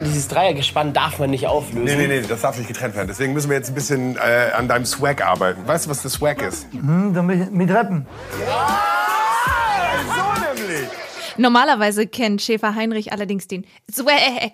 Dieses Dreiergespann darf man nicht auflösen. Nee, nee, nee, das darf nicht getrennt werden. Deswegen müssen wir jetzt ein bisschen äh, an deinem Swag arbeiten. Weißt du, was der Swag ist? Hm, damit, mit Rappen. So nämlich. Normalerweise kennt Schäfer Heinrich allerdings den Swag.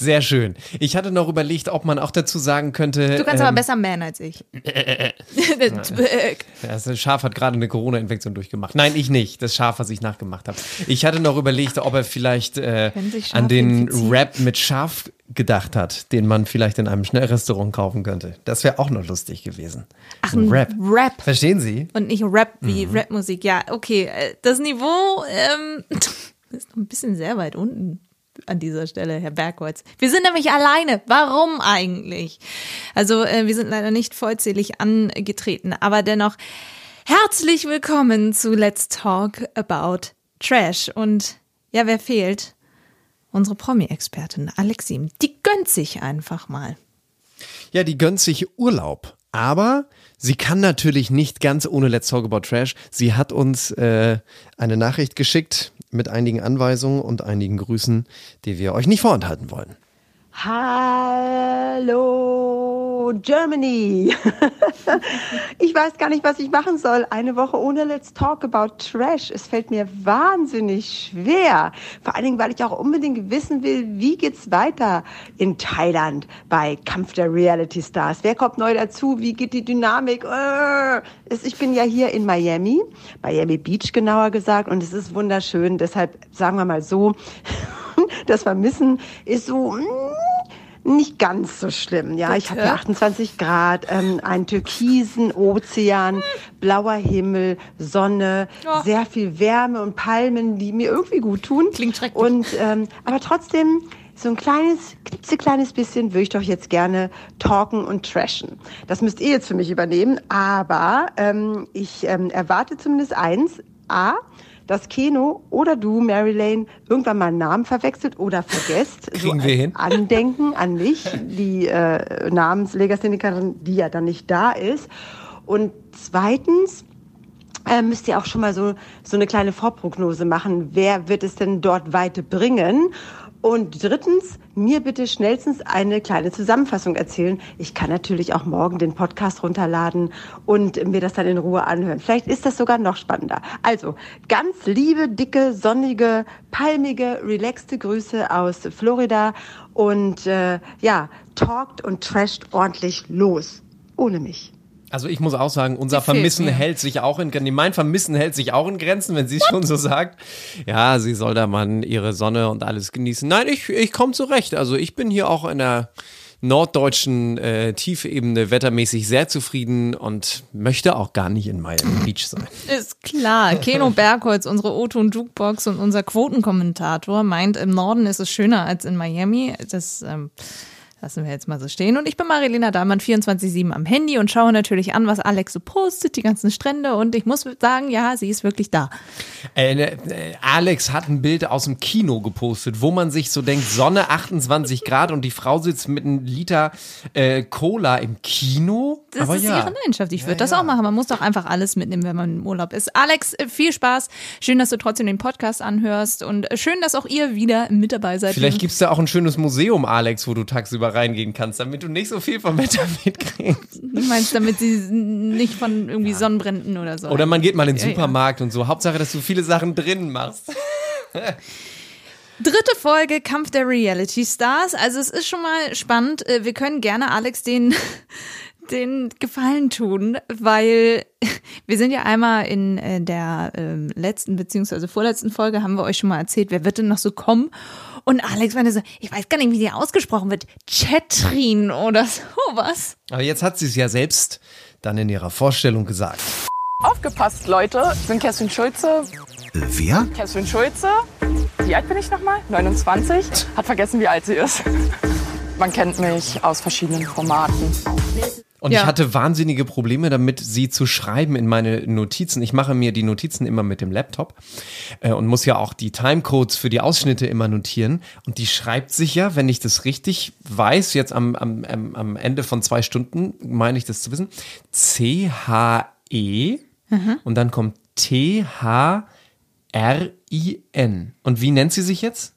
Sehr schön. Ich hatte noch überlegt, ob man auch dazu sagen könnte. Du kannst ähm, aber besser man als ich. Der Swag. Ja, Das Schaf hat gerade eine Corona-Infektion durchgemacht. Nein, ich nicht. Das Schaf, was ich nachgemacht habe. Ich hatte noch überlegt, ob er vielleicht äh, an den. Rap mit Schaf gedacht hat, den man vielleicht in einem Schnellrestaurant kaufen könnte. Das wäre auch noch lustig gewesen. Ach, ein Rap. Rap. Verstehen Sie? Und nicht Rap wie Mhm. Rapmusik. Ja, okay. äh, Das Niveau ähm, ist noch ein bisschen sehr weit unten an dieser Stelle, Herr Bergholz. Wir sind nämlich alleine. Warum eigentlich? Also, äh, wir sind leider nicht vollzählig angetreten, aber dennoch herzlich willkommen zu Let's Talk About Trash. Und ja, wer fehlt? Unsere Promi-Expertin Alexim. Die gönnt sich einfach mal. Ja, die gönnt sich Urlaub. Aber sie kann natürlich nicht ganz ohne Let's Talk About Trash. Sie hat uns äh, eine Nachricht geschickt mit einigen Anweisungen und einigen Grüßen, die wir euch nicht vorenthalten wollen. Hallo Germany. ich weiß gar nicht, was ich machen soll. Eine Woche ohne Let's Talk About Trash. Es fällt mir wahnsinnig schwer. Vor allen Dingen, weil ich auch unbedingt wissen will, wie geht's weiter in Thailand bei Kampf der Reality Stars? Wer kommt neu dazu? Wie geht die Dynamik? Äh, Ich bin ja hier in Miami, Miami Beach genauer gesagt, und es ist wunderschön. Deshalb sagen wir mal so, das Vermissen ist so mm, nicht ganz so schlimm. Ja, ich habe hier 28 Grad, ähm, einen türkisen Ozean, blauer Himmel, Sonne, Ja. sehr viel Wärme und Palmen, die mir irgendwie gut tun. Klingt schrecklich. Und ähm, aber trotzdem so ein kleines, klitzekleines bisschen würde ich doch jetzt gerne talken und trashen. Das müsst ihr jetzt für mich übernehmen, aber ähm, ich ähm, erwarte zumindest eins. A, dass Keno oder du, Mary Lane, irgendwann mal einen Namen verwechselt oder vergesst. Kriegen so wir hin. Andenken an mich, die äh, Namenslegasthenikerin, die ja dann nicht da ist. Und zweitens, äh, müsst ihr auch schon mal so, so eine kleine Vorprognose machen. Wer wird es denn dort weit bringen? Und drittens, mir bitte schnellstens eine kleine Zusammenfassung erzählen. Ich kann natürlich auch morgen den Podcast runterladen und mir das dann in Ruhe anhören. Vielleicht ist das sogar noch spannender. Also, ganz liebe, dicke, sonnige, palmige, relaxte Grüße aus Florida und äh, ja, talkt und trasht ordentlich los. Ohne mich. Also ich muss auch sagen, unser Die Vermissen hält sich auch in Grenzen. Mein Vermissen hält sich auch in Grenzen, wenn sie es schon so sagt. Ja, sie soll da mal ihre Sonne und alles genießen. Nein, ich, ich komme zurecht. Also ich bin hier auch in der norddeutschen äh, Tiefebene wettermäßig sehr zufrieden und möchte auch gar nicht in Miami Beach sein. Ist klar. Keno Bergholz, unsere O-Ton Jukebox und unser Quotenkommentator meint, im Norden ist es schöner als in Miami. Das ähm, lassen wir jetzt mal so stehen. Und ich bin Marilena Dahlmann, 24-7 am Handy und schaue natürlich an, was Alex so postet, die ganzen Strände. Und ich muss sagen, ja, sie ist wirklich da. Äh, ne, äh, Alex hat ein Bild aus dem Kino gepostet, wo man sich so denkt, Sonne 28 Grad und die Frau sitzt mit einem Liter äh, Cola im Kino. Das Aber ist ja. ihre Leidenschaft. Ich würde das auch machen. Man muss doch einfach alles mitnehmen, wenn man im Urlaub ist. Alex, äh, viel Spaß. Schön, dass du trotzdem den Podcast anhörst und äh, schön, dass auch ihr wieder mit dabei seid. Vielleicht gibt's da auch ein schönes Museum, Alex, wo du tagsüber reingehen kannst, damit du nicht so viel vom Wetter mitkriegst. Du meinst, damit sie nicht von irgendwie Sonnenbränden oder so. Oder man geht mal in den Ja, ja. Supermarkt und so. Hauptsache, dass du viele Sachen drinnen machst. Dritte Folge Kampf der Reality Stars. Also es ist schon mal spannend. Äh, Wir können gerne Alex den, den Gefallen tun, weil wir sind ja einmal in äh, der ähm, letzten beziehungsweise vorletzten Folge haben wir euch schon mal erzählt, wer wird denn noch so kommen? Und Alex meinte so, ich weiß gar nicht, wie die ausgesprochen wird. Chatrin oder sowas. Aber jetzt hat sie es ja selbst dann in ihrer Vorstellung gesagt. Aufgepasst, Leute. Ich bin Kerstin Schulze. Wer? Kerstin Schulze. Wie alt bin ich nochmal? 29. Hat vergessen, wie alt sie ist. Man kennt mich aus verschiedenen Formaten. Und Ja. ich hatte wahnsinnige Probleme damit, sie zu schreiben in meine Notizen. Ich mache mir die Notizen immer mit dem Laptop äh, und muss ja auch die Timecodes für die Ausschnitte immer notieren. Und die schreibt sich ja, wenn ich das richtig weiß, jetzt am, am, am, am Ende von zwei Stunden, meine ich das zu wissen, C-H-E und dann kommt T-H-R-I-N. Und wie nennt sie sich jetzt?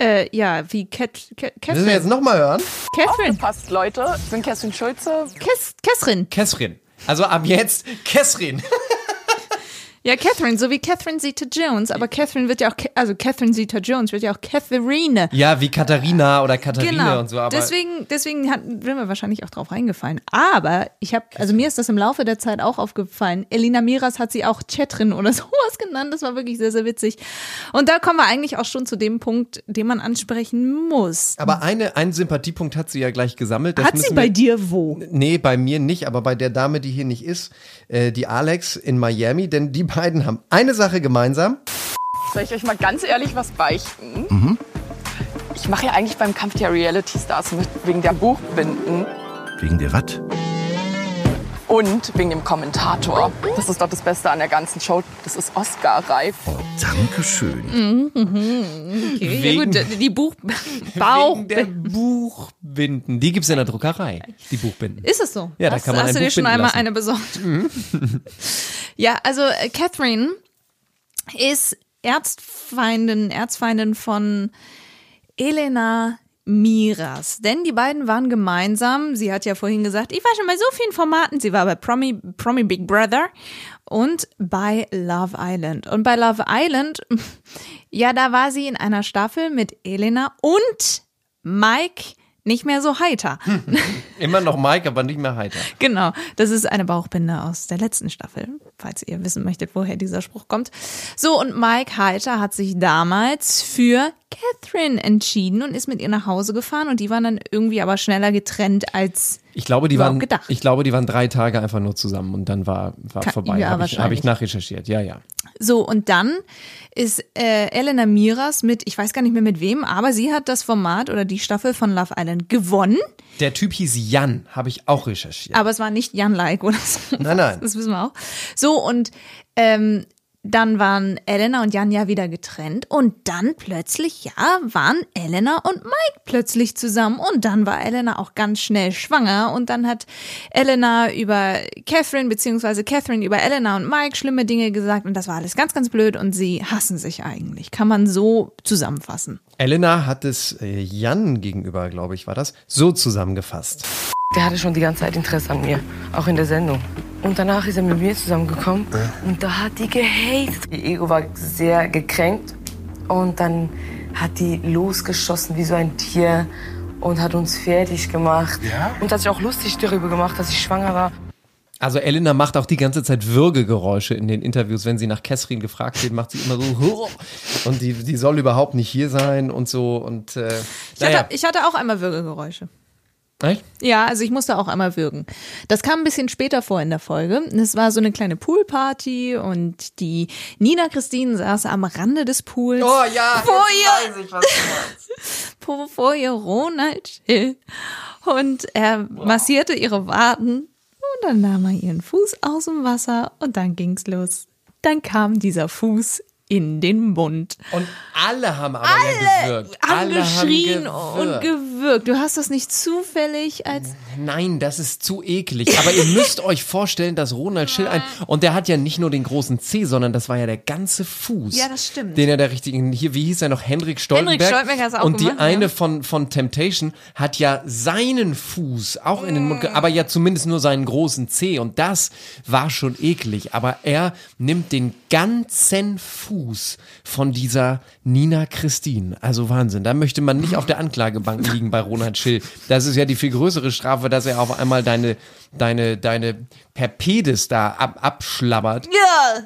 Äh, ja, wie Cat, Cat, Müssen wir jetzt Catherine. nochmal hören? Catherine. Passt, Leute. Ich bin Kerstin Schulze. Kes, Catherine. Kessrin. Also ab jetzt Kessrin. Ja, Catherine, so wie Catherine Zeta-Jones. Aber Catherine wird ja auch, also Catherine Zeta-Jones wird ja auch Catherine. Ja, wie Katharina oder Katharine Genau. und so. Aber deswegen, deswegen hat, sind wir wahrscheinlich auch drauf reingefallen. Aber ich habe, also mir ist das im Laufe der Zeit auch aufgefallen. Elina Miras hat sie auch Chatrin oder sowas genannt. Das war wirklich sehr, sehr witzig. Und da kommen wir eigentlich auch schon zu dem Punkt, den man ansprechen muss. Aber eine, einen Sympathiepunkt hat sie ja gleich gesammelt. Das hat sie bei wir- dir wo? Nee, bei mir nicht, aber bei der Dame, die hier nicht ist, äh, die Alex in Miami, denn die beiden haben eine Sache gemeinsam. Soll ich euch mal ganz ehrlich was beichten? Ich mache ja eigentlich beim Kampf der Reality Stars mit wegen der Buchbinden Wegen der was? Und wegen dem Kommentator. Das ist doch das Beste an der ganzen Show. Das ist Oscar-reif. Dankeschön. Okay, ja Wegen- gut, die Buch, Bauch. Wegen der Buchbinden. Die gibt's in der Druckerei, die Buchbinden. Ist es so? Ja, da hast, kann man hast du dir schon einmal lassen. eine besorgt? ja, also äh, Catherine ist Erzfeindin, Erzfeindin von Elena Miras. Denn die beiden waren gemeinsam. Sie hat ja vorhin gesagt, ich war schon bei so vielen Formaten. Sie war bei Promi, Promi Big Brother und bei Love Island. Und bei Love Island, ja, da war sie in einer Staffel mit Elena und Mike nicht mehr so heiter. Immer noch Mike, aber nicht mehr heiter. Genau, das ist eine Bauchbinde aus der letzten Staffel, falls ihr wissen möchtet, woher dieser Spruch kommt. So, und Mike Heiter hat sich damals für Catherine entschieden und ist mit ihr nach Hause gefahren und die waren dann irgendwie aber schneller getrennt als Ich glaube, die waren, gedacht. ich glaube, die waren drei Tage einfach nur zusammen und dann war, war Ka- vorbei. ja, Habe ich, hab ich nachrecherchiert. Ja, ja. so. Und dann ist äh, Elena Miras mit, ich weiß gar nicht mehr mit wem, aber sie hat das Format oder die Staffel von Love Island gewonnen, Der Typ hieß Jan, habe ich auch recherchiert. aber es war nicht Jan Like oder so. Nein, nein. Das wissen wir auch. So, und ähm, dann waren Elena und Jan ja wieder getrennt und dann plötzlich, ja, waren Elena und Mike plötzlich zusammen und dann war Elena auch ganz schnell schwanger und dann hat Elena über Catherine beziehungsweise Catherine über Elena und Mike schlimme Dinge gesagt und das war alles ganz, ganz blöd und sie hassen sich eigentlich. Kann man so zusammenfassen. Elena hat es äh, Jan gegenüber, glaube ich, war das, so zusammengefasst. Der hatte schon die ganze Zeit Interesse an mir, auch in der Sendung. Und danach ist er mit mir zusammengekommen und da hat die gehatet. Ihr Ego war sehr gekränkt und dann hat die losgeschossen wie so ein Tier und hat uns fertig gemacht. Und hat sich auch lustig darüber gemacht, dass ich schwanger war. Also Elena macht auch die ganze Zeit Würgegeräusche in den Interviews, wenn sie nach Kessrin gefragt wird, macht sie immer so und die, die soll überhaupt nicht hier sein und so und äh, Ich, naja. hatte, ich hatte auch einmal Würgegeräusche. Echt? Ja, also ich musste auch einmal würgen. Das kam ein bisschen später vor in der Folge. Es war so eine kleine Poolparty und die Nina Christine saß am Rande des Pools. Oh ja, vor jetzt ihr, weiß ich, was du meinst. vor, ihr Ronald Schill. Und er massierte ihre Waden und dann nahm er ihren Fuß aus dem Wasser und dann ging's los. Dann kam dieser Fuß in den Mund. Und alle haben aber ja gewirkt. Haben alle geschrien haben und gewirkt. gewirkt. Du hast das nicht zufällig als Nein, das ist zu eklig. Aber ihr müsst euch vorstellen, dass Ronald Schill ein. Und der hat ja nicht nur den großen C, sondern das war ja der ganze Fuß. Ja, das stimmt. Den er der richtigen. Hier, wie hieß er noch? Henrik Stoltenberg. Henrik Stoltenberg hat's auch Und die gemacht, eine ja. von, von Temptation hat ja seinen Fuß auch in den Mund, ge- aber ja zumindest nur seinen großen C. Und das war schon eklig. Aber er nimmt den ganzen Fuß von dieser Nina Christine. Also Wahnsinn. Da möchte man nicht auf der Anklagebank liegen bei Ronald Schill. Das ist ja die viel größere Strafe, dass er auf einmal deine, deine, deine Perpedes da ab, abschlabbert. Ja.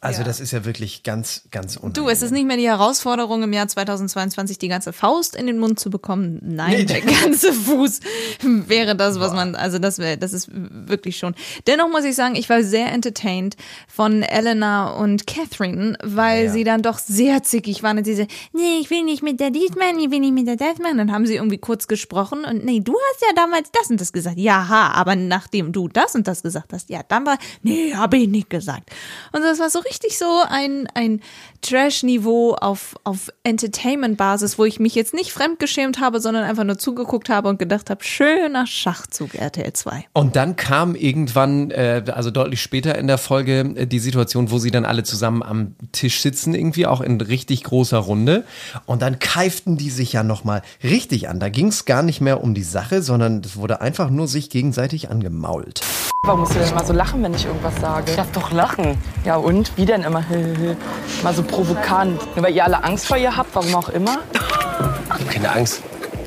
Also Ja. das ist ja wirklich ganz, ganz unangenehm. Du, es ist nicht mehr die Herausforderung im Jahr 2022, die ganze Faust in den Mund zu bekommen. Nein, Nee, der ganze Fuß wäre das, was man, also das wäre, das ist wirklich schon. Dennoch muss ich sagen, ich war sehr entertained von Elena und Catherine, weil sie dann doch sehr zickig waren und sie so, nee, ich will nicht mit der Dietmann, ich will nicht mit der Deathman. Dann haben sie irgendwie kurz gesprochen und nee, du hast ja damals das und das gesagt. Ja, ha, aber nachdem du das und das gesagt hast, ja, dann war, nee, habe ich nicht gesagt. Und das war so richtig so ein, ein Trash-Niveau auf, auf Entertainment-Basis, wo ich mich jetzt nicht fremdgeschämt habe, sondern einfach nur zugeguckt habe und gedacht habe, schöner Schachzug RTL 2. Und dann kam irgendwann, äh, also deutlich später in der Folge, äh, die Situation, wo sie dann alle zusammen am Tisch sitzen, irgendwie auch in richtig großer Runde. Und dann keiften die sich ja nochmal richtig an. Da ging es gar nicht mehr um die Sache, sondern es wurde einfach nur sich gegenseitig angemault. Warum musst du denn immer so lachen, wenn ich irgendwas sage? Ich darf doch lachen. Ja und? Wie denn immer? Mal so provokant. Nur weil ihr alle Angst vor ihr habt, warum auch immer? Keine Angst.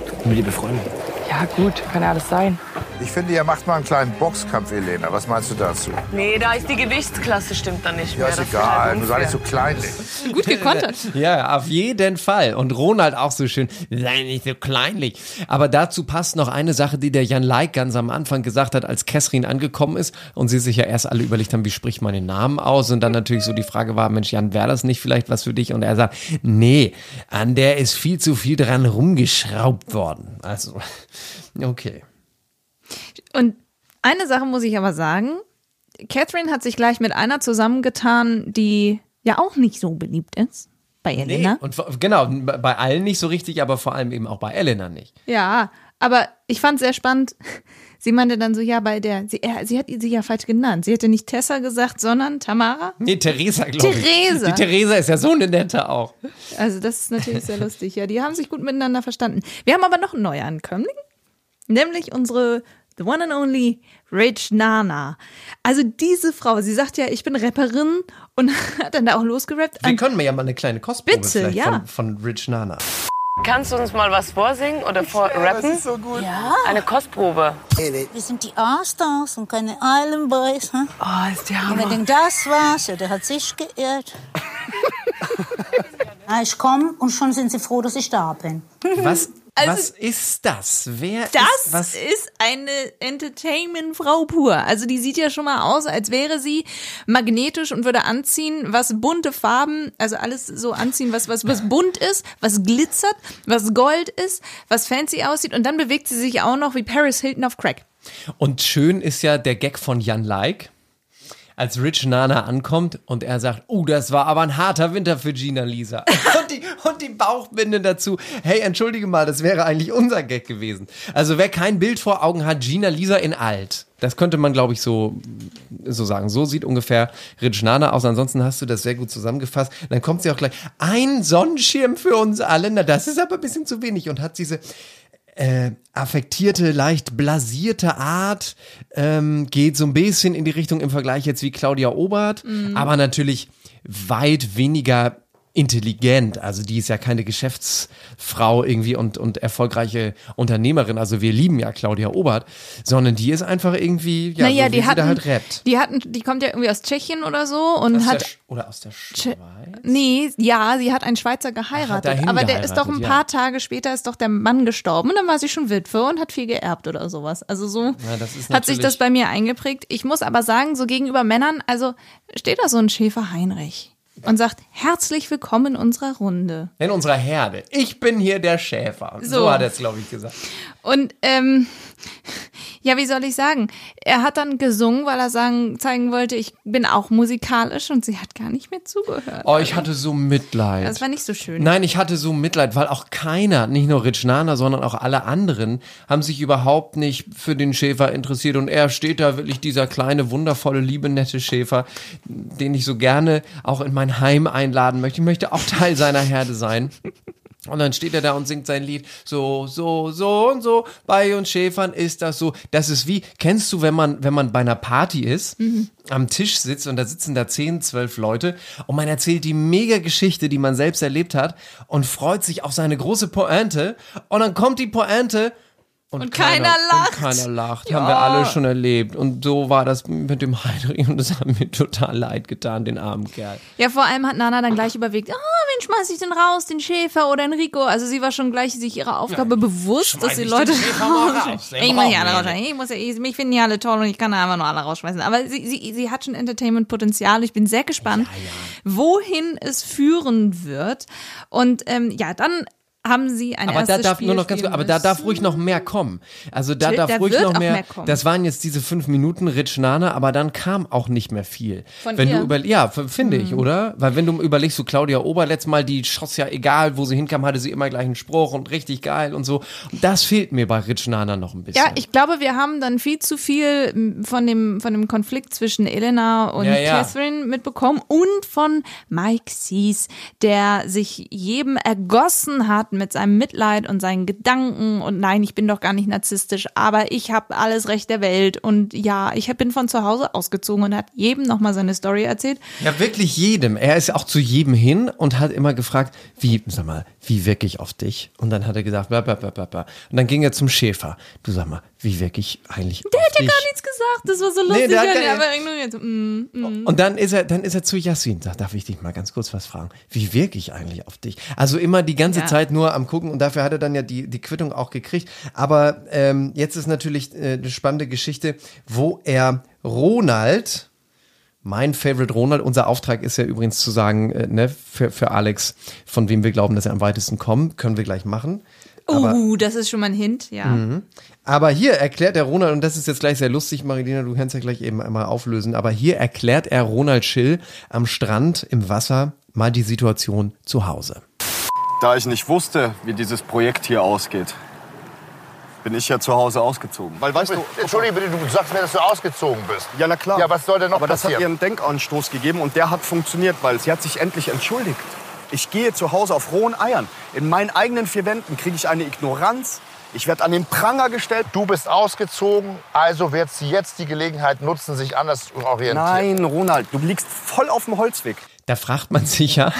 Ich bin mit ihr befreundet. Ja gut, kann ja alles sein. Ich finde, ihr macht mal einen kleinen Boxkampf, Elena. Was meinst du dazu? Nee, da ist die Gewichtsklasse stimmt dann nicht Ja, mehr. ist Das egal. halt Du sei nicht so kleinlich. Gut gekontert. Ja, auf jeden Fall. Und Ronald auch so schön, sei nicht so kleinlich. Aber dazu passt noch eine Sache, die der Jan Leik ganz am Anfang gesagt hat, als Kesrin angekommen ist und sie sich ja erst alle überlegt haben, wie spricht man den Namen aus? Und dann natürlich so die Frage war, Mensch, Jan, wäre das nicht vielleicht was für dich? Und er sagt, nee, an der ist viel zu viel dran rumgeschraubt worden. Also, okay. Und eine Sache muss ich aber sagen, Catherine hat sich gleich mit einer zusammengetan, die ja auch nicht so beliebt ist. Bei Elena. Und vor- genau, bei allen nicht so richtig, aber vor allem eben auch bei Elena nicht. Ja, aber ich fand sehr spannend. Sie meinte dann so, ja, bei der, sie, er, sie hat sie ja falsch genannt. Sie hätte nicht Tessa gesagt, sondern Tamara. Nee, Theresa, glaube ich. Theresa. Die Theresa ist ja so eine nette auch. Also das ist natürlich sehr lustig. Ja, die haben sich gut miteinander verstanden. Wir haben aber noch einen Neuankömmling, nämlich unsere the one and only Rich Nana. Also diese Frau, sie sagt ja, ich bin Rapperin und hat dann da auch losgerappt. Wir können mir ja mal eine kleine Kostprobe Bitte, vielleicht ja. von, von Rich Nana. Kannst du uns mal was vorsingen oder vorrappen? so gut. Ja, Eine Kostprobe. wir sind die A-Stars und keine Island Boys. Hm? Oh, ist der Und wer Hammer. denkt, das war's, ja, der hat sich geirrt. Ich komme und schon sind sie froh, dass ich da bin. Was, Also- was ist das? Wer Das ist was? ist eine Entertainment-Frau pur. Also die sieht ja schon mal aus, als wäre sie magnetisch und würde anziehen, was bunte Farben, also alles so anziehen, was, was, was bunt ist, was glitzert, was Gold ist, was fancy aussieht. Und dann bewegt sie sich auch noch wie Paris Hilton auf Crack. Und schön ist ja der Gag von Jan Like, als Rich Nana ankommt und er sagt, oh, das war aber ein harter Winter für Gina Lisa. und, die, und die Bauchbinde dazu. Hey, entschuldige mal, das wäre eigentlich unser Gag gewesen. Also wer kein Bild vor Augen hat, Gina Lisa in alt. Das könnte man, glaube ich, so, so sagen. So sieht ungefähr Rich Nana aus. Ansonsten hast du das sehr gut zusammengefasst. Dann kommt sie auch gleich. Ein Sonnenschirm für uns alle. Na, das ist aber ein bisschen zu wenig. Und hat diese äh, affektierte, leicht blasierte Art, ähm, geht so ein bisschen in die Richtung im Vergleich jetzt wie Claudia Obert, aber natürlich weit weniger intelligent. Also die ist ja keine Geschäftsfrau irgendwie und, und erfolgreiche Unternehmerin. Also wir lieben ja Claudia Obert, sondern die ist einfach irgendwie, ja, naja, so die hatten, da halt rappt. die hatten, die kommt ja irgendwie aus Tschechien oder so und Aus hat oder aus der Schweiz. Nee, ja, sie hat einen Schweizer geheiratet. dahin aber der ist doch ein paar ja. Tage später ist doch der Mann gestorben und dann war sie schon Witwe und hat viel geerbt oder sowas. Also so Ja, hat sich das bei mir eingeprägt. Ich muss aber sagen, so gegenüber Männern, also steht da so ein Schäfer Heinrich und sagt, herzlich willkommen in unserer Runde. In unserer Herde. Ich bin hier der Schäfer. So, So. hat er es, glaube ich, gesagt. Und ähm, ja, wie soll ich sagen? Er hat dann gesungen, weil er sagen, zeigen wollte, ich bin auch musikalisch und sie hat gar nicht mehr zugehört. Oh, ich hatte so Mitleid. Das war nicht so schön. Nein, ich hatte so Mitleid, weil auch keiner, nicht nur Rich Nana, sondern auch alle anderen, haben sich überhaupt nicht für den Schäfer interessiert. Und er steht da wirklich, dieser kleine, wundervolle, liebe, nette Schäfer, den ich so gerne auch in mein Heim einladen möchte. Ich möchte auch Teil seiner Herde sein. Und dann steht er da und singt sein Lied. So, so, so und so. Bei uns Schäfern ist das so. Das ist wie, kennst du, wenn man, wenn man bei einer Party ist, am Tisch sitzt und da sitzen da 10, 12 Leute und man erzählt die mega Geschichte, die man selbst erlebt hat und freut sich auf seine große Pointe. Und dann kommt die Pointe Und keiner lacht. Und keiner lacht. Ja. Haben wir alle schon erlebt. Und so war das mit dem Heinrich und das hat mir total leid getan, den armen Kerl. Ja, vor allem hat Nana dann gleich überlegt, ah, wen schmeiß ich denn raus, den Schäfer oder Enrico? Also sie war schon gleich sich ihrer Aufgabe bewusst, dass die ich Leute raus, ich muss ja alle rausschmeißen. Ich muss ja, ich, mich finden ja alle toll und ich kann einfach nur alle rausschmeißen. Aber sie, sie, sie hat schon Entertainment-Potenzial. Ich bin sehr gespannt, wohin es führen wird. Und ähm, ja, dann haben sie ein Aber da erstes darf Spiel nur noch ganz spielen aber da darf ruhig noch mehr kommen. Also da Chill, darf da ruhig noch mehr. mehr kommen. Das waren jetzt diese fünf Minuten Rich Nana, aber dann kam auch nicht mehr viel. Von wenn ihr? du über, ja, finde ich, Mhm. oder? Weil wenn du überlegst, so Claudia Ober letztes Mal, die schoss ja egal, wo sie hinkam, hatte sie immer gleich einen Spruch und richtig geil und so. Und das fehlt mir bei Rich Nana noch ein bisschen. Ja, ich glaube, wir haben dann viel zu viel m, von dem, von dem Konflikt zwischen Elena und Ja, ja. Catherine mitbekommen und von Mike Sees, der sich jedem ergossen hat mit seinem Mitleid und seinen Gedanken und nein, ich bin doch gar nicht narzisstisch, aber ich habe alles Recht der Welt und ja, ich bin von zu Hause ausgezogen und hat jedem nochmal seine Story erzählt. Ja, wirklich jedem. Er ist auch zu jedem hin und hat immer gefragt, wie, sag mal, wie wirke ich auf dich? Und dann hat er gesagt, bla, bla, bla, bla, bla. Und dann ging er zum Schäfer. Du sag mal, wie wirke ich eigentlich Der auf hat ja dich? gar nichts gesagt, das war so Nee, lustig, der hat er aber ignoriert. Mm, mm. Und dann ist er, dann ist er zu Yassin. Sagt, darf ich dich mal ganz kurz was fragen? Wie wirke ich eigentlich auf dich? Also immer die ganze Ja. Zeit nur am gucken und dafür hat er dann ja die, die Quittung auch gekriegt. Aber ähm, jetzt ist natürlich äh, eine spannende Geschichte, wo er Ronald, mein Favorite Ronald, unser Auftrag ist ja übrigens zu sagen, äh, ne, für, für Alex, von wem wir glauben, dass er am weitesten kommt, können wir gleich machen. Aber, Uh, das ist schon mal ein Hint, ja. Mhm. Aber hier erklärt er Ronald, und das ist jetzt gleich sehr lustig, Marilena, du kannst ja gleich eben einmal auflösen, aber hier erklärt er Ronald Schill am Strand im Wasser mal die Situation zu Hause. Da ich nicht wusste, wie dieses Projekt hier ausgeht, bin ich ja zu Hause ausgezogen. Weil weißt du, Entschuldige bitte, du sagst mir, dass du ausgezogen bist. ja na klar. Ja, was soll denn noch Aber das hat ihr passieren? einen Denkanstoß gegeben und der hat funktioniert, weil sie hat sich endlich entschuldigt. Ich gehe zu Hause auf rohen Eiern. In meinen eigenen vier Wänden kriege ich eine Ignoranz. Ich werde an den Pranger gestellt. Du bist ausgezogen, also wird sie jetzt die Gelegenheit nutzen, sich anders zu orientieren. Nein, Ronald, du liegst voll auf dem Holzweg. Da fragt man sich ja,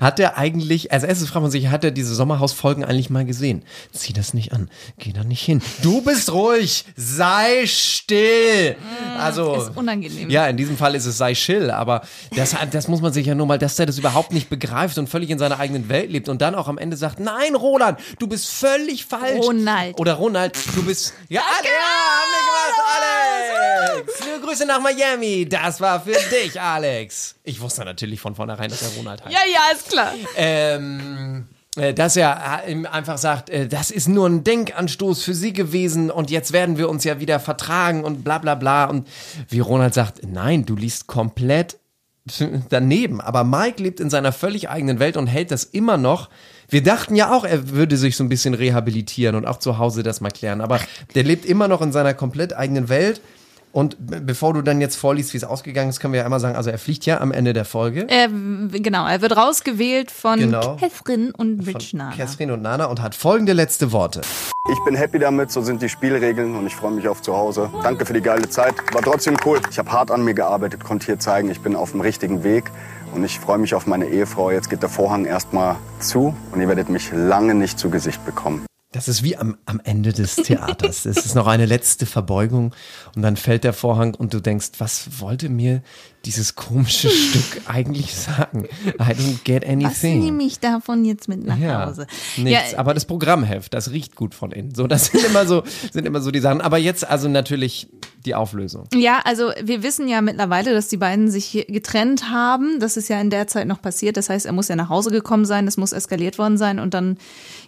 hat er eigentlich, als erstes fragt man sich, hat er diese Sommerhausfolgen eigentlich mal gesehen? Zieh das nicht an, geh da nicht hin. Du bist ruhig, sei still. Also, Ist unangenehm. Ja, in diesem Fall ist es sei chill, aber das, das muss man sich ja nur mal, dass er das überhaupt nicht begreift und völlig in seiner eigenen Welt lebt und dann auch am Ende sagt, nein, Roland, du bist völlig falsch. Ronald. Oder Ronald, du bist, ja, Ale, ja, haben wir gemacht, Alex. Liebe Grüße nach Miami, das war für dich, Alex. Ich wusste natürlich von vornherein, dass er Ronald heißt. Ja, ja, ist klar. Ähm, äh, dass er äh, ihm einfach sagt, äh, das ist nur ein Denkanstoß für sie gewesen und jetzt werden wir uns ja wieder vertragen und bla bla bla. Und wie Ronald sagt, nein, du liest komplett daneben. Aber Mike lebt in seiner völlig eigenen Welt und hält das immer noch. Wir dachten ja auch, er würde sich so ein bisschen rehabilitieren und auch zu Hause das mal klären. Aber der lebt immer noch in seiner komplett eigenen Welt. Und be- bevor du dann jetzt vorliest, wie es ausgegangen ist, können wir ja einmal sagen, also er fliegt ja am Ende der Folge. Er, genau, er wird rausgewählt von Genau. Catherine und Rich Nana. Catherine und Nana und hat folgende letzte Worte. Ich bin happy damit, so sind die Spielregeln und ich freue mich auf zu Hause. Danke für die geile Zeit, war trotzdem cool. Ich habe hart an mir gearbeitet, konnte hier zeigen, ich bin auf dem richtigen Weg und ich freue mich auf meine Ehefrau. Jetzt geht der Vorhang erstmal zu und ihr werdet mich lange nicht zu Gesicht bekommen. Das ist wie am, am Ende des Theaters. Es ist noch eine letzte Verbeugung und dann fällt der Vorhang und du denkst, was wollte mir dieses komische Stück eigentlich sagen? I don't get Was anything. nehme ich davon jetzt mit nach Ja, Hause? nichts. Ja, aber das Programmheft, das riecht gut von innen. So, das sind immer so, sind immer so die Sachen. Aber jetzt also natürlich die Auflösung. Ja, also wir wissen ja mittlerweile, dass die beiden sich getrennt haben. Das ist ja in der Zeit noch passiert. Das heißt, er muss ja nach Hause gekommen sein, es muss eskaliert worden sein und dann,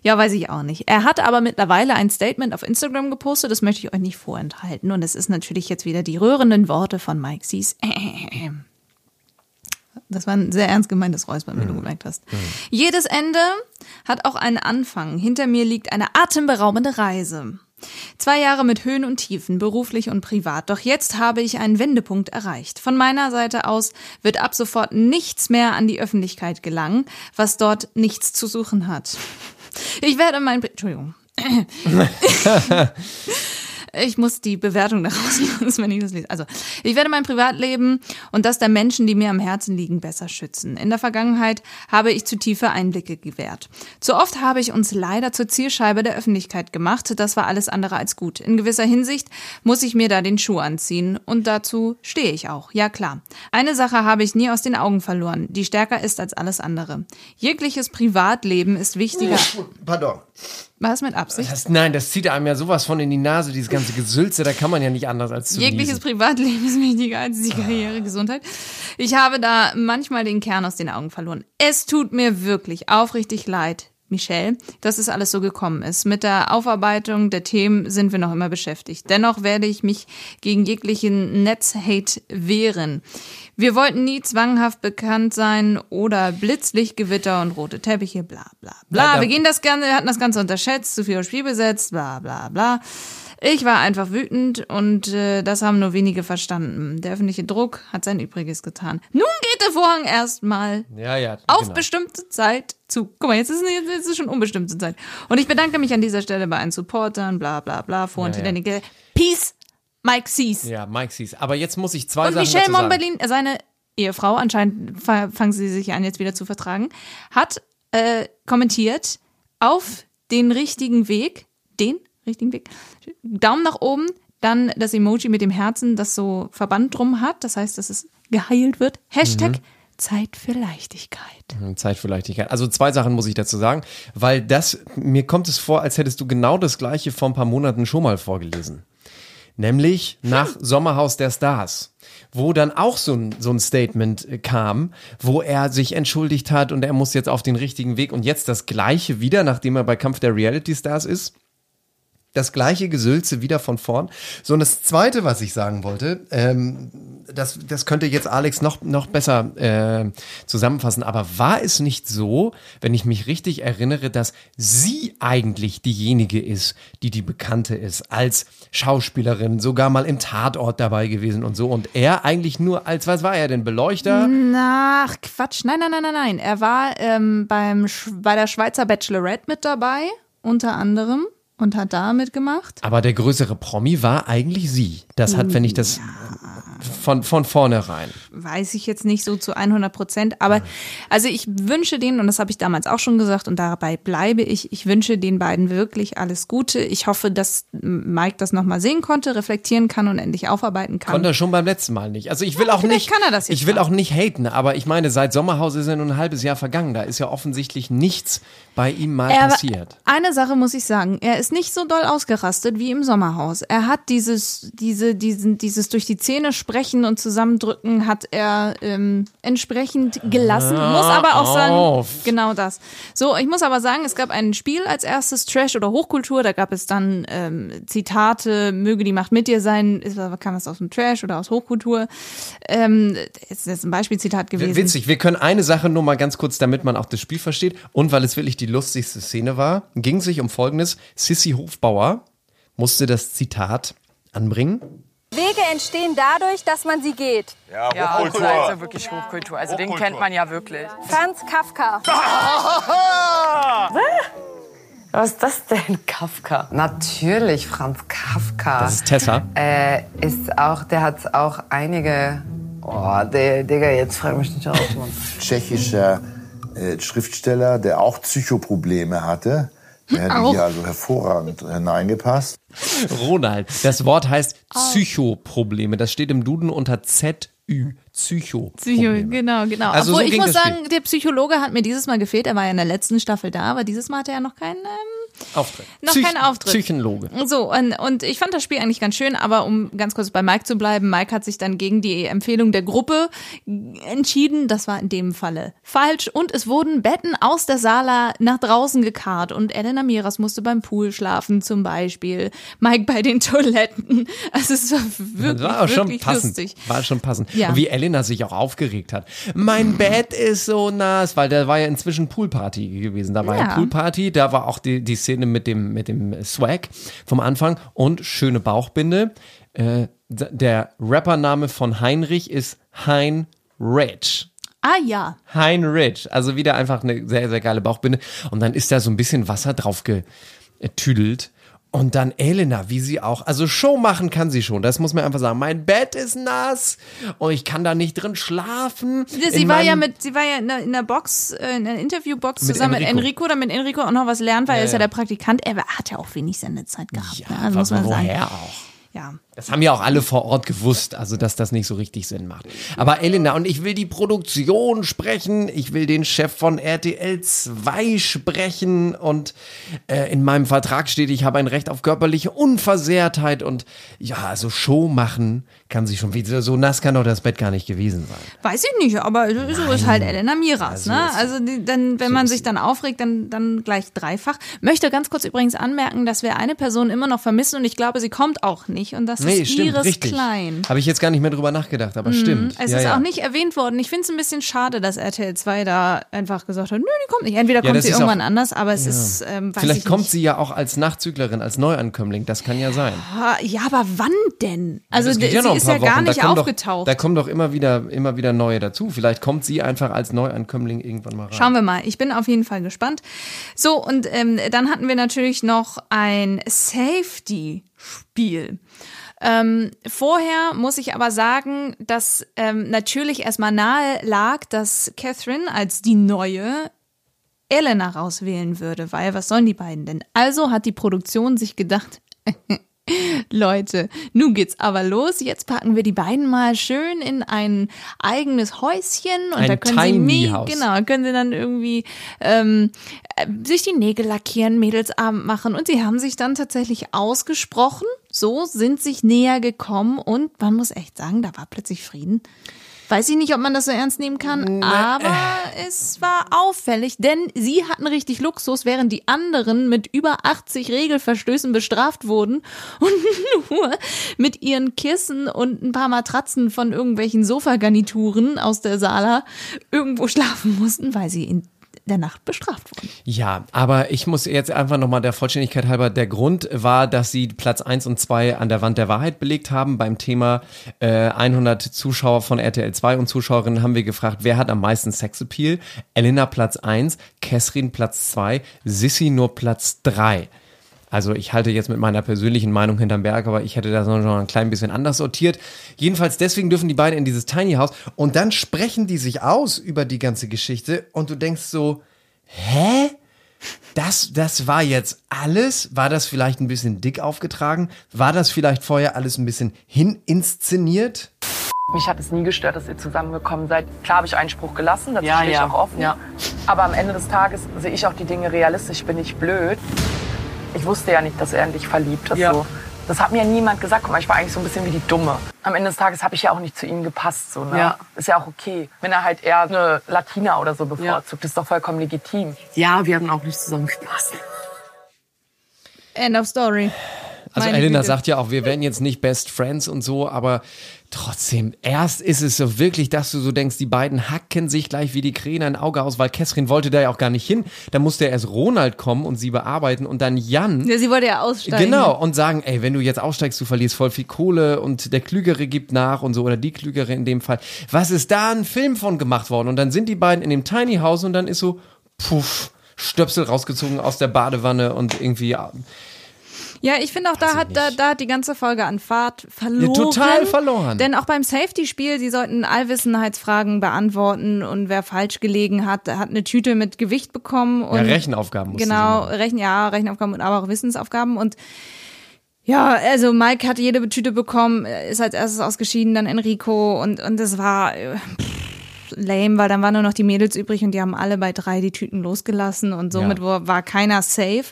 ja, weiß ich auch nicht. Er hat aber mittlerweile ein Statement auf Instagram gepostet, das möchte ich euch nicht vorenthalten. Und es ist natürlich jetzt wieder die rührenden Worte von Mike Sees. Das war ein sehr ernst gemeintes Räuspern, wie du gemerkt hast. Jedes Ende hat auch einen Anfang. Hinter mir liegt eine atemberaubende Reise. Zwei Jahre mit Höhen und Tiefen, beruflich und privat. Doch jetzt habe ich einen Wendepunkt erreicht. Von meiner Seite aus wird ab sofort nichts mehr an die Öffentlichkeit gelangen, was dort nichts zu suchen hat. Ich werde mein, Pri- Entschuldigung. Ich muss die Bewertung daraus lassen, wenn ich das lese. Also, ich werde mein Privatleben und das der Menschen, die mir am Herzen liegen, besser schützen. In der Vergangenheit habe ich zu tiefe Einblicke gewährt. Zu oft habe ich uns leider zur Zielscheibe der Öffentlichkeit gemacht. Das war alles andere als gut. In gewisser Hinsicht muss ich mir da den Schuh anziehen. Und dazu stehe ich auch. Ja, klar. Eine Sache habe ich nie aus den Augen verloren, die stärker ist als alles andere. Jegliches Privatleben ist wichtiger. Pardon. War es mit Absicht? Das, nein, das zieht einem ja sowas von in die Nase, dieses ganze Gesülze, da kann man ja nicht anders als zu Jegliches niesen. Privatleben ist wichtiger als die Karriere, Gesundheit. Ich habe da manchmal den Kern aus den Augen verloren. Es tut mir wirklich aufrichtig leid, Michelle, dass es alles so gekommen ist. Mit der Aufarbeitung der Themen sind wir noch immer beschäftigt. Dennoch werde ich mich gegen jeglichen Netzhate wehren. Wir wollten nie zwanghaft bekannt sein oder Blitzlichtgewitter und rote Teppiche, bla bla bla. Ja, wir gehen das wir hatten das Ganze unterschätzt, zu viel Spiel besetzt, bla bla bla. Ich war einfach wütend und äh, das haben nur wenige verstanden. Der öffentliche Druck hat sein Übriges getan. Nun geht der Vorhang erstmal Ja, ja. auf genau. bestimmte Zeit zu. Guck mal, jetzt ist, es- jetzt ist es schon unbestimmte Zeit. Und ich bedanke mich an dieser Stelle bei allen Supportern, bla bla bla, Vor- und Ja, ja. Hinterlinke. Peace, Mike Sees. Ja, Mike sees. Aber jetzt muss ich zwei Und Sachen Michelle dazu sagen. Momberlin, seine Ehefrau, anscheinend fa- fangen sie sich an, jetzt wieder zu vertragen, hat äh, kommentiert auf den richtigen Weg, den richtigen Weg, Daumen nach oben, dann das Emoji mit dem Herzen, das so Verband drum hat, das heißt, dass es geheilt wird. Hashtag Mhm. Zeit für Leichtigkeit. Zeit für Leichtigkeit. Also zwei Sachen muss ich dazu sagen, weil das, mir kommt es vor, als hättest du genau das gleiche vor ein paar Monaten schon mal vorgelesen. Nämlich nach Sommerhaus der Stars, wo dann auch so ein, so ein Statement äh, kam, wo er sich entschuldigt hat und er muss jetzt auf den richtigen Weg und jetzt das gleiche wieder, nachdem er bei Kampf der Reality Stars ist. Das gleiche Gesülze wieder von vorn. So, und das Zweite, was ich sagen wollte, ähm, das, das könnte jetzt Alex noch, noch besser äh, zusammenfassen, aber war es nicht so, wenn ich mich richtig erinnere, dass sie eigentlich diejenige ist, die die Bekannte ist, als Schauspielerin, sogar mal im Tatort dabei gewesen und so, und er eigentlich nur als, was war er denn, Beleuchter? Na, ach, Quatsch. Nein, nein, nein, nein, nein. Er war ähm, beim, bei der Schweizer Bachelorette mit dabei, unter anderem, und hat da mitgemacht. Aber der größere Promi war eigentlich sie. Das hat, wenn ich das von, von vornherein. Weiß ich jetzt nicht so zu 100 Prozent, aber also ich wünsche denen, und das habe ich damals auch schon gesagt, und dabei bleibe ich, ich wünsche den beiden wirklich alles Gute. Ich hoffe, dass Mike das nochmal sehen konnte, reflektieren kann und endlich aufarbeiten kann. Konnte er schon beim letzten Mal nicht. Also ich will auch vielleicht nicht. kann er das jetzt ich will auch nicht haten, aber ich meine, seit Sommerhaus ist ja nun ein halbes Jahr vergangen. Da ist ja offensichtlich nichts bei ihm mal Er- passiert. Eine Sache muss ich sagen, er ist nicht so doll ausgerastet wie im Sommerhaus. Er hat dieses, diese, diesen, dieses durch die Zähne sprechen und zusammendrücken hat er ähm, entsprechend gelassen. Hör muss aber auch sagen, auf. genau das. So, ich muss aber sagen, es gab ein Spiel als erstes Trash oder Hochkultur. Da gab es dann ähm, Zitate, möge die Macht mit dir sein. Ist- Kam das aus dem Trash oder aus Hochkultur? Ähm, ist jetzt ein Beispielzitat gewesen. Witzig, wir können eine Sache nur mal ganz kurz, damit man auch das Spiel versteht und weil es wirklich die lustigste Szene war, ging sich um folgendes. Sissy Hofbauer musste das Zitat anbringen. Wege entstehen dadurch, dass man sie geht. Ja, Ja, Hochkultur. das ist ja wirklich Hochkultur. Also den kennt man ja wirklich. Franz Kafka. Was ist das denn, Kafka? Natürlich, Franz Kafka. Das ist Tessa. Äh, ist auch, der hat auch einige. Oh, der, Digga, jetzt frag mich nicht aus, Mann. Tschechischer äh, Schriftsteller, der auch Psychoprobleme hatte. Der hätte Auch. hier also hervorragend hineingepasst. Ronald, das Wort heißt Psychoprobleme. Das steht im Duden unter ZÜ. Psycho. Psycho, genau, genau. Also Obwohl so ich muss sagen, Spiel. der Psychologe hat mir dieses Mal gefehlt. Er war ja in der letzten Staffel da, aber dieses Mal hatte er noch keinen, ähm, Auftritt. noch Psych- keinen Auftritt. Psychenloge. So, und, und ich fand das Spiel eigentlich ganz schön, aber um ganz kurz bei Mike zu bleiben, Mike hat sich dann gegen die Empfehlung der Gruppe entschieden. Das war in dem Falle falsch. Und es wurden Betten aus der Sala nach draußen gekarrt und Elena Miras musste beim Pool schlafen zum Beispiel. Mike bei den Toiletten. Also es war wirklich, war auch schon passend. lustig. War schon passend. Ja. Und wie Elena sich auch aufgeregt hat. Mein Bett ist so nass, weil da war ja inzwischen Poolparty gewesen. Da war ja, Ja. Poolparty, da war auch die, die Szene mit dem, mit dem Swag vom Anfang und schöne Bauchbinde. Äh, der Rappername von Heinrich ist Hein Rich. Ah ja. Heinrich. Also wieder einfach eine sehr, sehr geile Bauchbinde. Und dann ist da so ein bisschen Wasser drauf getüdelt. Und dann Elena, wie sie auch, also Show machen kann sie schon, das muss man einfach sagen. Mein Bett ist nass und ich kann da nicht drin schlafen. Ja, Sie In war ja mit, sie war ja in der, Box, äh, in der Interviewbox Mit zusammen Enrico. mit Enrico, damit Enrico auch noch was lernt, weil Ja, er ist ja ja. der Praktikant. Er hat ja auch wenig Sendezeit gehabt. ne? also muss man sagen. auch? Ja. Das haben ja auch alle vor Ort gewusst, also dass das nicht so richtig Sinn macht. Aber Elena, und ich will die Produktion sprechen, ich will den Chef von RTL 2 sprechen und äh, in meinem Vertrag steht, ich habe ein Recht auf körperliche Unversehrtheit und ja, also Show machen kann sie schon wieder. So nass kann doch das Bett gar nicht gewesen sein. Weiß ich nicht, aber so ist halt Elena Miras, Ja, so ne? Also die, dann, wenn man sich dann aufregt, dann, dann gleich dreifach. Möchte ganz kurz übrigens anmerken, dass wir eine Person immer noch vermissen und ich glaube, sie kommt auch nicht und das Nee, ist stimmt, Iris richtig. Klein. Habe ich jetzt gar nicht mehr drüber nachgedacht, aber Mhm. stimmt. Es ja, ist ja. auch nicht erwähnt worden. Ich finde es ein bisschen schade, dass RTL 2 da einfach gesagt hat, nö, die kommt nicht. Entweder Ja, kommt sie irgendwann auch- anders, aber es ist, ähm, Vielleicht ich kommt nicht. sie ja auch als Nachzüglerin, als Neuankömmling, das kann ja sein. Ah, Ja, aber wann denn? Also sie ist ja gar Wochen. Da nicht kommen aufgetaucht. Doch, da kommen doch immer wieder, immer wieder neue dazu. Vielleicht kommt sie einfach als Neuankömmling irgendwann mal rein. Schauen wir mal. Ich bin auf jeden Fall gespannt. So, und ähm, dann hatten wir natürlich noch ein Safety-Spiel. Ähm, vorher muss ich aber sagen, dass ähm, natürlich erstmal nahe lag, dass Catherine als die neue Elena rauswählen würde, weil was sollen die beiden denn? Also hat die Produktion sich gedacht, Leute, nun geht's aber los. Jetzt packen wir die beiden mal schön in ein eigenes Häuschen und Ein da können sie House. genau können sie dann irgendwie ähm, äh, sich die Nägel lackieren, Mädelsabend machen und sie haben sich dann tatsächlich ausgesprochen. So sind sich näher gekommen und man muss echt sagen, da war plötzlich Frieden. Weiß ich nicht, ob man das so ernst nehmen kann, aber es war auffällig, denn sie hatten richtig Luxus, während die anderen mit über 80 Regelverstößen bestraft wurden und nur mit ihren Kissen und ein paar Matratzen von irgendwelchen Sofagarnituren aus der Sala irgendwo schlafen mussten, weil sie in der Nacht bestraft wurden. Ja, aber ich muss jetzt einfach nochmal der Vollständigkeit halber, der Grund war, dass sie Platz 1 und 2 an der Wand der Wahrheit belegt haben. Beim Thema äh, 100 Zuschauer von RTL 2 und Zuschauerinnen haben wir gefragt, wer hat am meisten Sexappeal? Elena Platz 1, Kesrin Platz 2, Sissy nur Platz 3. Also ich halte jetzt mit meiner persönlichen Meinung hinterm Berg, aber ich hätte das noch ein klein bisschen anders sortiert. Jedenfalls deswegen dürfen die beiden in dieses Tiny House und dann sprechen die sich aus über die ganze Geschichte und du denkst so, hä? Das, das war jetzt alles? War das vielleicht ein bisschen dick aufgetragen? War das vielleicht vorher alles ein bisschen hininszeniert? Mich hat es nie gestört, dass ihr zusammengekommen seid. Klar habe ich Einspruch gelassen, das Ja, stehe ich ja, auch offen. ja. Aber am Ende des Tages sehe ich auch die Dinge realistisch, ich bin nicht blöd. Ich wusste ja nicht, dass er in dich verliebt ist. Ja. So. Das hat mir niemand gesagt. Guck mal, ich war eigentlich so ein bisschen wie die Dumme. Am Ende des Tages habe ich ja auch nicht zu ihm gepasst. So, ne? Ja. Ist ja auch okay. Wenn er halt eher eine Latina oder so bevorzugt, ist doch vollkommen legitim. Ja, wir hatten auch nicht zusammengepasst. End of story. Also Meine Elena Güte. sagt ja auch, wir werden jetzt nicht Best Friends und so, aber trotzdem, erst ist es so wirklich, dass du so denkst, die beiden hacken sich gleich wie die Krähen ein Auge aus, weil Kesrin wollte da ja auch gar nicht hin. Da musste ja erst Ronald kommen und sie bearbeiten und dann Jan. Ja, sie wollte ja aussteigen. Genau, und sagen, ey, wenn du jetzt aussteigst, du verlierst voll viel Kohle und der Klügere gibt nach und so, oder die Klügere in dem Fall. Was ist da ein Film von gemacht worden? Und dann sind die beiden in dem Tiny House und dann ist so, puff, Stöpsel rausgezogen aus der Badewanne und irgendwie, ja, ich finde auch, da hat, da, da hat die ganze Folge an Fahrt verloren. total verloren. Denn auch beim Safety-Spiel, sie sollten Allwissenheitsfragen beantworten und wer falsch gelegen hat, hat eine Tüte mit Gewicht bekommen. Und ja Rechenaufgaben Genau. Rechen, ja, Rechenaufgaben, aber auch Wissensaufgaben. Und ja, also Mike hat jede Tüte bekommen, ist als erstes ausgeschieden, dann Enrico und, und das war äh, pff, lame, weil dann waren nur noch die Mädels übrig und die haben alle bei drei die Tüten losgelassen und somit Ja. war, keiner safe.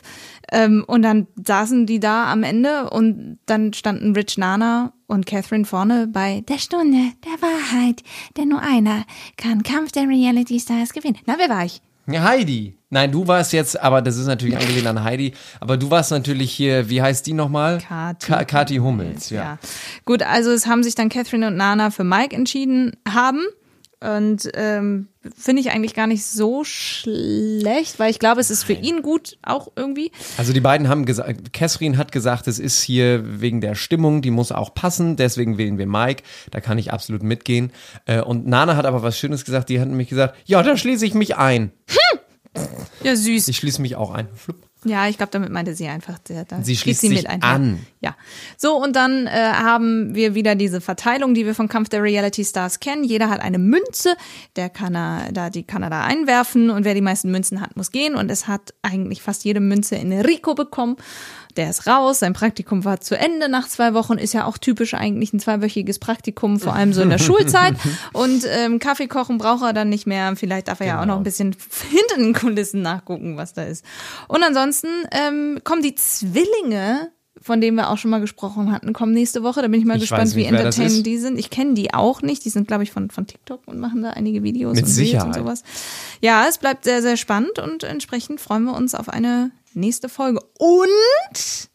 Ähm, und dann saßen die da am Ende und dann standen Rich Nana und Catherine vorne bei der Stunde der Wahrheit, denn nur einer kann Kampf der Reality Stars gewinnen. Na, wer war ich? Ja, Heidi. Nein, du warst jetzt, aber das ist natürlich angelehnt an Heidi, aber du warst natürlich hier, wie heißt die nochmal? Kati. Ka Kati Hummels, ja. Ja. Gut, also es haben sich dann Catherine und Nana für Mike entschieden haben. Und ähm, finde ich eigentlich gar nicht so schlecht, weil ich glaube, es ist für ihn gut auch irgendwie. Also die beiden haben gesagt, Catherine hat gesagt, es ist hier wegen der Stimmung, die muss auch passen, deswegen wählen wir Mike, da kann ich absolut mitgehen. Äh, Und Nana hat aber was Schönes gesagt, die hat nämlich gesagt, ja, da schließe ich mich ein. Ja, süß. Ich schließe mich auch ein. Flupp. Ja, ich glaube, damit meinte sie einfach, da da Sie schließt sie sich mit einher. an. Ja. So, und dann äh, haben wir wieder diese Verteilung, die wir vom Kampf der Reality Stars kennen. Jeder hat eine Münze, der kann er, da, die kann er da einwerfen und wer die meisten Münzen hat, muss gehen. Und es hat eigentlich fast jede Münze Enrico bekommen. Der ist raus, sein Praktikum war zu Ende nach zwei Wochen, ist ja auch typisch eigentlich ein zweiwöchiges Praktikum, vor allem so in der Schulzeit. Und ähm, Kaffee kochen braucht er dann nicht mehr. Vielleicht darf er ja auch noch ein bisschen hinter den Kulissen nachgucken, was da ist. Und ansonsten ähm, kommen die Zwillinge, von denen wir auch schon mal gesprochen hatten, kommen nächste Woche. Da bin ich mal Ich gespannt, wie nicht, das entertainend die sind. Ich kenne die auch nicht. Die sind, glaube ich, von, von TikTok und machen da einige Videos Mit und Reels und Sicherheit. sowas. Ja, es bleibt sehr, sehr spannend und entsprechend freuen wir uns auf eine nächste Folge. Und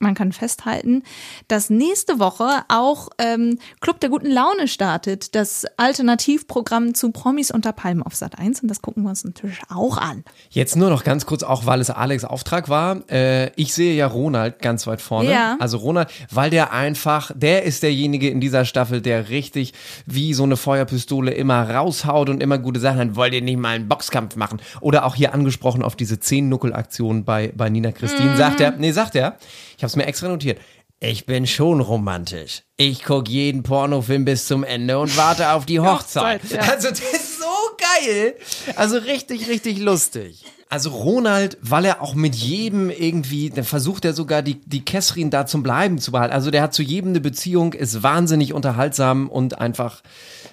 man kann festhalten, dass nächste Woche auch ähm, Club der guten Laune startet, das Alternativprogramm zu Promis unter Palmen auf Sat 1 und das gucken wir uns natürlich auch an. Jetzt nur noch ganz kurz, auch weil es Alex Auftrag war. Äh, ich sehe ja Ronald ganz weit vorne. Ja. Also Ronald, weil der einfach, der ist derjenige in dieser Staffel, der richtig wie so eine Feuerpistole immer raushaut und immer gute Sachen hat. Wollt ihr nicht mal einen Boxkampf machen? Oder auch hier angesprochen auf diese Zehn-Nuckel-Aktion bei, bei Nina Christine. Mhm. Sagt er, nee, sagt er, ich habe es mir extra notiert. Ich bin schon romantisch. Ich guck jeden Pornofilm bis zum Ende und warte auf die Hochzeit. Hochzeit, ja. Also das ist so geil. Also richtig, richtig lustig. Also Ronald, weil er auch mit jedem irgendwie, dann versucht er sogar die, die Kessrin da zum Bleiben zu behalten. Also der hat zu jedem eine Beziehung, ist wahnsinnig unterhaltsam und einfach,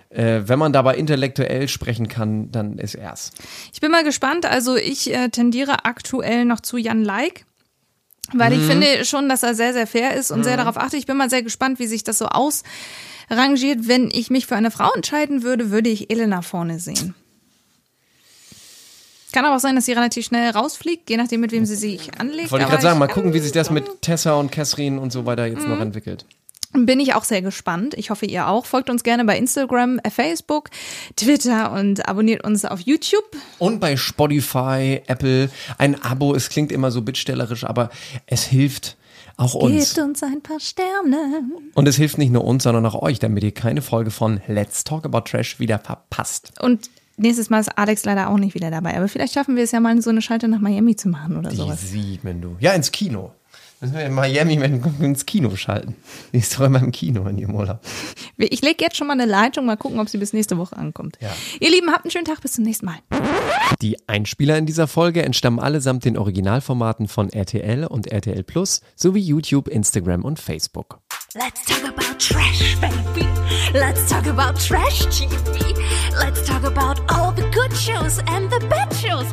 äh, wenn man dabei intellektuell sprechen kann, dann ist er's. Ich bin mal gespannt. Also ich äh, tendiere aktuell noch zu Jan Like. Weil ich Mhm. finde schon, dass er sehr, sehr fair ist und sehr Mhm. darauf achtet. Ich bin mal sehr gespannt, wie sich das so ausrangiert. Wenn ich mich für eine Frau entscheiden würde, würde ich Elena vorne sehen. Kann aber auch sein, dass sie relativ schnell rausfliegt, je nachdem, mit wem sie sich anlegt. Wollte ich gerade sagen, mal gucken, wie sich das mit Tessa und Kessrin und so weiter jetzt noch entwickelt. Bin ich auch sehr gespannt. Ich hoffe, ihr auch. Folgt uns gerne bei Instagram, äh, Facebook, Twitter und abonniert uns auf YouTube. Und bei Spotify, Apple, ein Abo, es klingt immer so bittstellerisch, aber es hilft auch uns. Gebt uns ein paar Sterne. Und es hilft nicht nur uns, sondern auch euch, damit ihr keine Folge von Let's Talk About Trash wieder verpasst. Und nächstes Mal ist Alex leider auch nicht wieder dabei. Aber vielleicht schaffen wir es ja mal, so eine Schalte nach Miami zu machen oder Die sowas. sieht man du. Ja, ins Kino. Müssen wir in Miami ins Kino schalten. Die ist doch immer im Kino in ihrem Urlaub. Ich lege jetzt schon mal eine Leitung, mal gucken, ob sie bis nächste Woche ankommt. Ja. Ihr Lieben, habt einen schönen Tag, bis zum nächsten Mal. Die Einspieler in dieser Folge entstammen allesamt den Originalformaten von RTL und RTL Plus sowie YouTube, Instagram und Facebook. Let's talk about trash, baby. Let's talk about trash TV. Let's talk about all the good shows and the bad shows